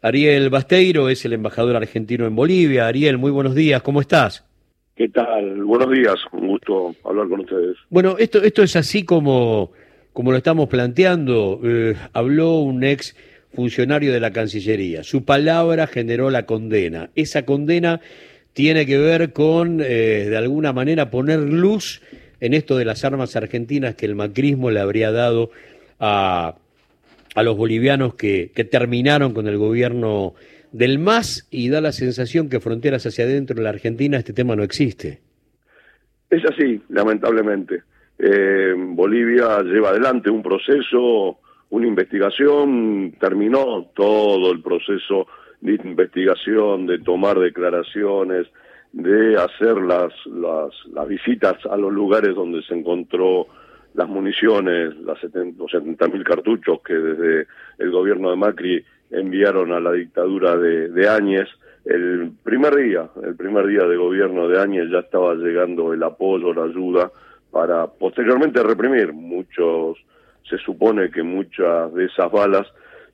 Ariel Basteiro es el embajador argentino en Bolivia. Ariel, muy buenos días, ¿cómo estás? ¿Qué tal? Buenos días, un gusto hablar con ustedes. Bueno, esto, esto es así como, como lo estamos planteando. Eh, habló un ex funcionario de la Cancillería. Su palabra generó la condena. Esa condena tiene que ver con, eh, de alguna manera, poner luz en esto de las armas argentinas que el macrismo le habría dado a a los bolivianos que, terminaron con el gobierno del MAS y da la sensación que fronteras hacia adentro de la Argentina este tema no existe. Es así, lamentablemente. Eh, Bolivia lleva adelante un proceso, una investigación, terminó todo el proceso de investigación, de tomar declaraciones, de hacer las, las, las visitas a los lugares donde se encontró las municiones, las 70, los 70.000 cartuchos que desde el gobierno de Macri enviaron a la dictadura de, de Áñez. El primer día, el primer día de gobierno de Áñez ya estaba llegando el apoyo, la ayuda para posteriormente reprimir. Muchos, se supone que muchas de esas balas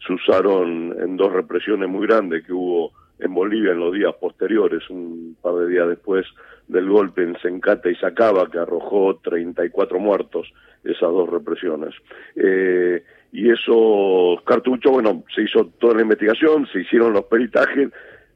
se usaron en dos represiones muy grandes que hubo en Bolivia en los días posteriores, un par de días después del golpe en Sencata y Sacaba, que arrojó 34 muertos, esas dos represiones. Eh, y esos cartuchos, bueno, se hizo toda la investigación, se hicieron los peritajes.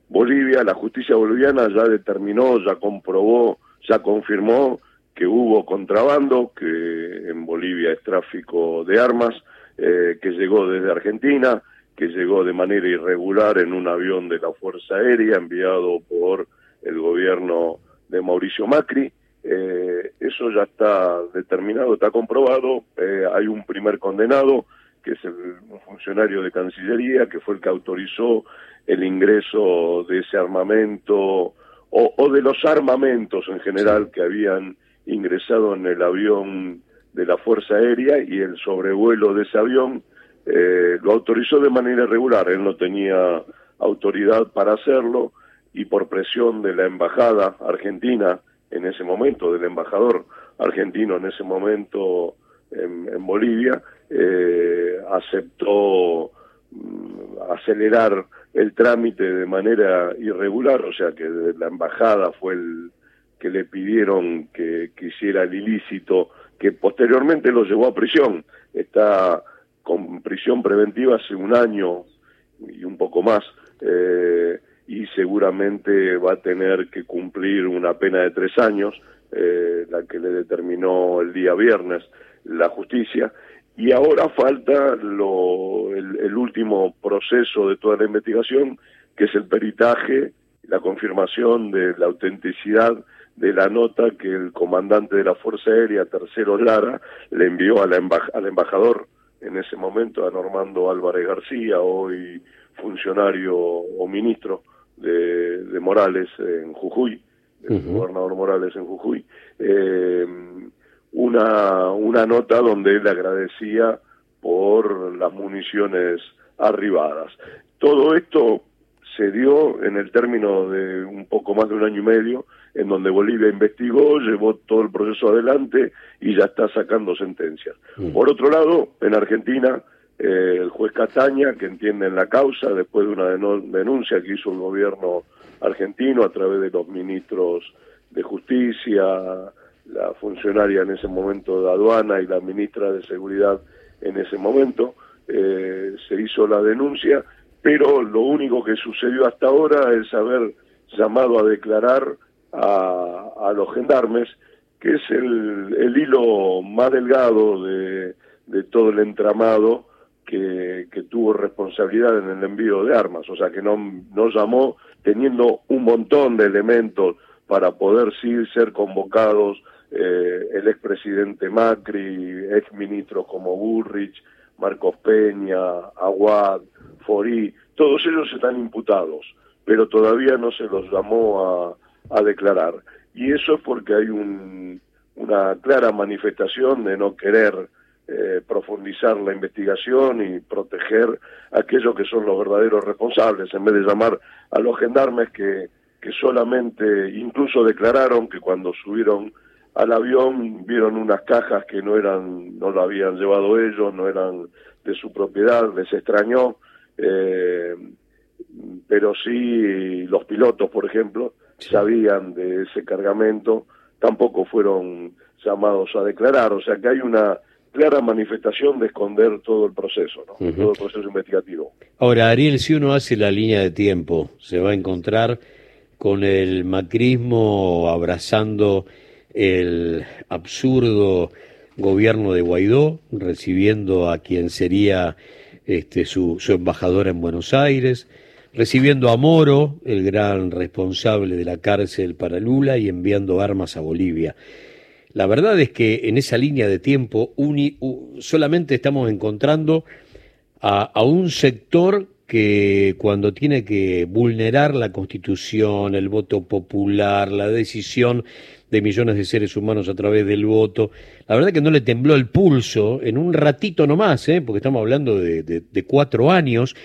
Bolivia, la justicia boliviana ya determinó, ya comprobó, ya confirmó que hubo contrabando, que en Bolivia es tráfico de armas, eh, que llegó desde Argentina, que llegó de manera irregular en un avión de la Fuerza Aérea enviado por el gobierno de Mauricio Macri. Eh, eso ya está determinado, está comprobado. Eh, hay un primer condenado, que es el, un funcionario de Cancillería, que fue el que autorizó el ingreso de ese armamento o, o de los armamentos en general que habían ingresado en el avión de la Fuerza Aérea y el sobrevuelo de ese avión eh, lo autorizó de manera irregular. Él no tenía autoridad para hacerlo y por presión de la embajada argentina en ese momento, del embajador argentino en ese momento en, Bolivia, eh, aceptó mm, acelerar el trámite de manera irregular, o sea que la embajada fue el que le pidieron que, que hiciera el ilícito, que posteriormente lo llevó a prisión. Está con prisión preventiva hace un año y un poco más. Eh, y seguramente va a tener que cumplir una pena de tres años, eh, la que le determinó el día viernes la justicia, y ahora falta lo, el, último proceso de toda la investigación, que es el peritaje, la confirmación de la autenticidad de la nota que el comandante de la Fuerza Aérea, Tercero Lara, le envió a la al embajador en ese momento, a Normando Álvarez García, hoy funcionario o ministro de, de Morales en Jujuy, el gobernador Morales en Jujuy, eh, una, una nota donde él agradecía por las municiones arribadas. Todo esto se dio en el término de un poco más de un año y medio, en donde Bolivia investigó, llevó todo el proceso adelante y ya está sacando sentencias. Por otro lado, en Argentina, eh, el juez Cataña, que entiende en la causa, después de una denuncia que hizo el gobierno argentino a través de los ministros de Justicia, la funcionaria en ese momento de aduana y la ministra de Seguridad en ese momento, eh, se hizo la denuncia, pero lo único que sucedió hasta ahora es haber llamado a declarar a, a los gendarmes, que es el, el hilo más delgado de, de todo el entramado que, que, tuvo responsabilidad en el envío de armas, o sea que no, no llamó teniendo un montón de elementos para poder sí ser convocados eh, el expresidente Macri, exministros como Burrich, Marcos Peña, Aguad, Forí, todos ellos están imputados, pero todavía no se los llamó a, a declarar. Y eso es porque hay un, una clara manifestación de no querer eh, profundizar la investigación y proteger a aquellos que son los verdaderos responsables, en vez de llamar a los gendarmes que, que solamente incluso declararon que cuando subieron al avión vieron unas cajas que no eran, no lo habían llevado ellos, no eran de su propiedad, les extrañó. Eh, pero sí los pilotos, por ejemplo, sabían de ese cargamento, tampoco fueron llamados a declarar, o sea que hay una clara manifestación de esconder todo el proceso, ¿no? todo el proceso investigativo. Ahora, Ariel, si uno hace la línea de tiempo, se va a encontrar con el macrismo abrazando el absurdo gobierno de Guaidó, recibiendo a quien sería este, su, su embajador en Buenos Aires, recibiendo a Moro, el gran responsable de la cárcel para Lula, y enviando armas a Bolivia. La verdad es que en esa línea de tiempo solamente estamos encontrando a, un sector que cuando tiene que vulnerar la constitución, el voto popular, la decisión de millones de seres humanos a través del voto, la verdad que no le tembló el pulso en un ratito nomás, ¿eh? porque estamos hablando de, cuatro años,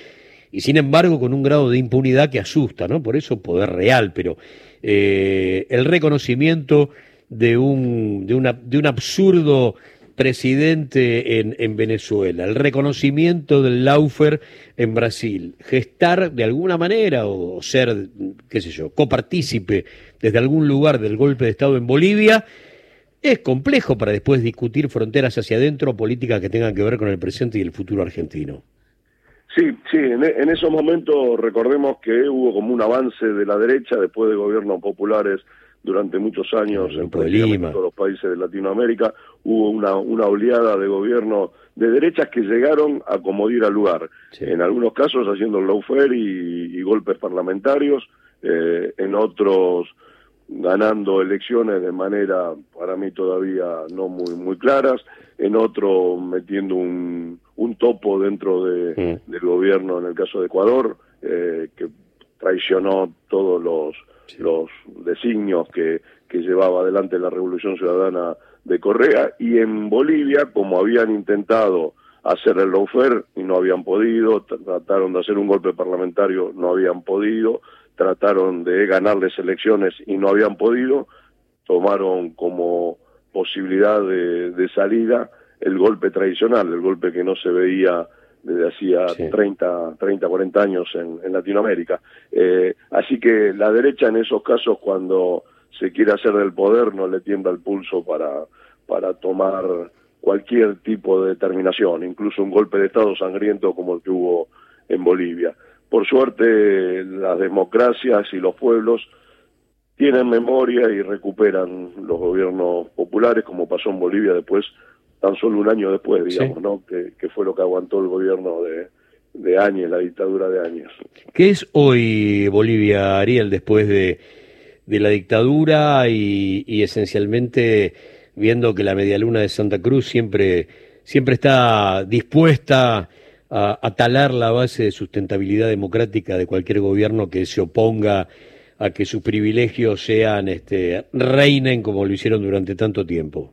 y sin embargo con un grado de impunidad que asusta, ¿no? Por eso poder real, pero eh, el reconocimiento de un, de una, de un absurdo presidente en, en, Venezuela, el reconocimiento del Laufer en Brasil, gestar de alguna manera o ser, qué sé yo, copartícipe desde algún lugar del golpe de Estado en Bolivia, es complejo para después discutir fronteras hacia adentro, políticas que tengan que ver con el presente y el futuro argentino. Sí, sí, en, en esos momentos recordemos que hubo como un avance de la derecha después de gobiernos populares durante muchos años en todos los países de Latinoamérica, hubo una, una oleada de gobierno de derechas que llegaron a acomodar al lugar, en algunos casos haciendo lawfare y, y golpes parlamentarios, eh, en otros ganando elecciones de manera para mí todavía no muy muy claras, en otro metiendo un, un topo dentro de, mm. del gobierno en el caso de Ecuador, eh, que traicionó todos los los designios que, que llevaba adelante la Revolución Ciudadana de Correa, y en Bolivia, como habían intentado hacer el lawfare y no habían podido, trataron de hacer un golpe parlamentario, no habían podido, trataron de ganarles elecciones y no habían podido, tomaron como posibilidad de, de salida el golpe tradicional, el golpe que no se veía desde hacía 30, 30, 40 años en, en Latinoamérica. Eh, así que la derecha en esos casos cuando se quiere hacer del poder no le tiembla el pulso para, para tomar cualquier tipo de determinación, incluso un golpe de Estado sangriento como el que hubo en Bolivia. Por suerte las democracias y los pueblos tienen memoria y recuperan los gobiernos populares, como pasó en Bolivia después tan solo un año después, digamos, ¿no? Que, fue lo que aguantó el gobierno de, de Áñez, la dictadura de Áñez. ¿Qué es hoy Bolivia, Ariel, después de, de la dictadura y, y, esencialmente viendo que la medialuna de Santa Cruz siempre, siempre está dispuesta a, a talar la base de sustentabilidad democrática de cualquier gobierno que se oponga a que sus privilegios sean, este, reinen como lo hicieron durante tanto tiempo?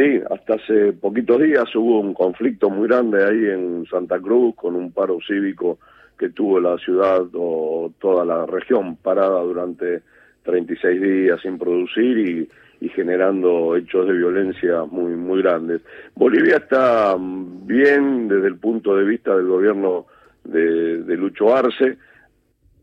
Sí, hasta hace poquitos días hubo un conflicto muy grande ahí en Santa Cruz con un paro cívico que tuvo la ciudad o toda la región parada durante 36 días sin producir y, generando hechos de violencia muy muy grandes. Bolivia está bien desde el punto de vista del gobierno de, de Lucho Arce.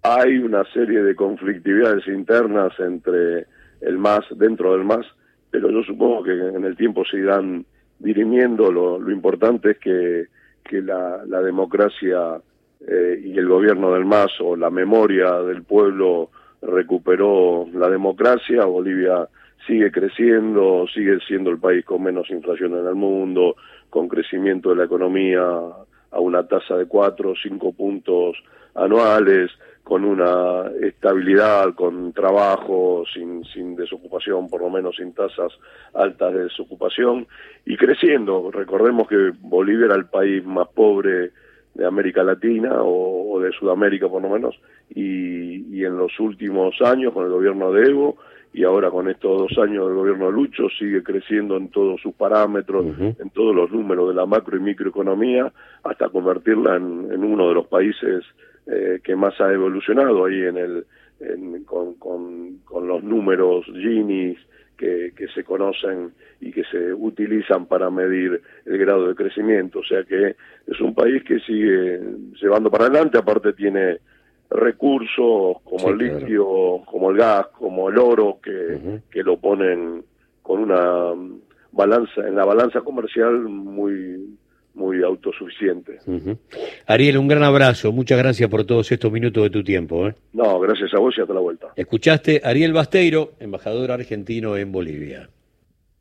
Hay una serie de conflictividades internas entre el MAS, dentro del MAS, pero yo supongo que en el tiempo se irán dirimiendo. Lo, lo importante es que, que la, la democracia eh, y el gobierno del MAS o la memoria del pueblo recuperó la democracia. Bolivia sigue creciendo, sigue siendo el país con menos inflación en el mundo, con crecimiento de la economía a una tasa de cuatro o cinco puntos anuales, con una estabilidad, con trabajo, sin, sin desocupación, por lo menos sin tasas altas de desocupación, y creciendo. Recordemos que Bolivia era el país más pobre de América Latina o, de Sudamérica por lo menos, y, y, en los últimos años con el gobierno de Evo y ahora con estos dos años del gobierno de Lucho sigue creciendo en todos sus parámetros, en todos los números de la macro y microeconomía, hasta convertirla en, en uno de los países eh, que más ha evolucionado ahí en el con, con, los números Gini que, que se conocen y que se utilizan para medir el grado de crecimiento. O sea que es un país que sigue llevando para adelante, aparte tiene recursos como el litio, como el gas, como el oro, que, que lo ponen con una balanza, en la balanza comercial muy muy autosuficiente. Ariel, un gran abrazo. Muchas gracias por todos estos minutos de tu tiempo. ¿eh? No, gracias a vos y hasta la vuelta. Escuchaste Ariel Basteiro, embajador argentino en Bolivia.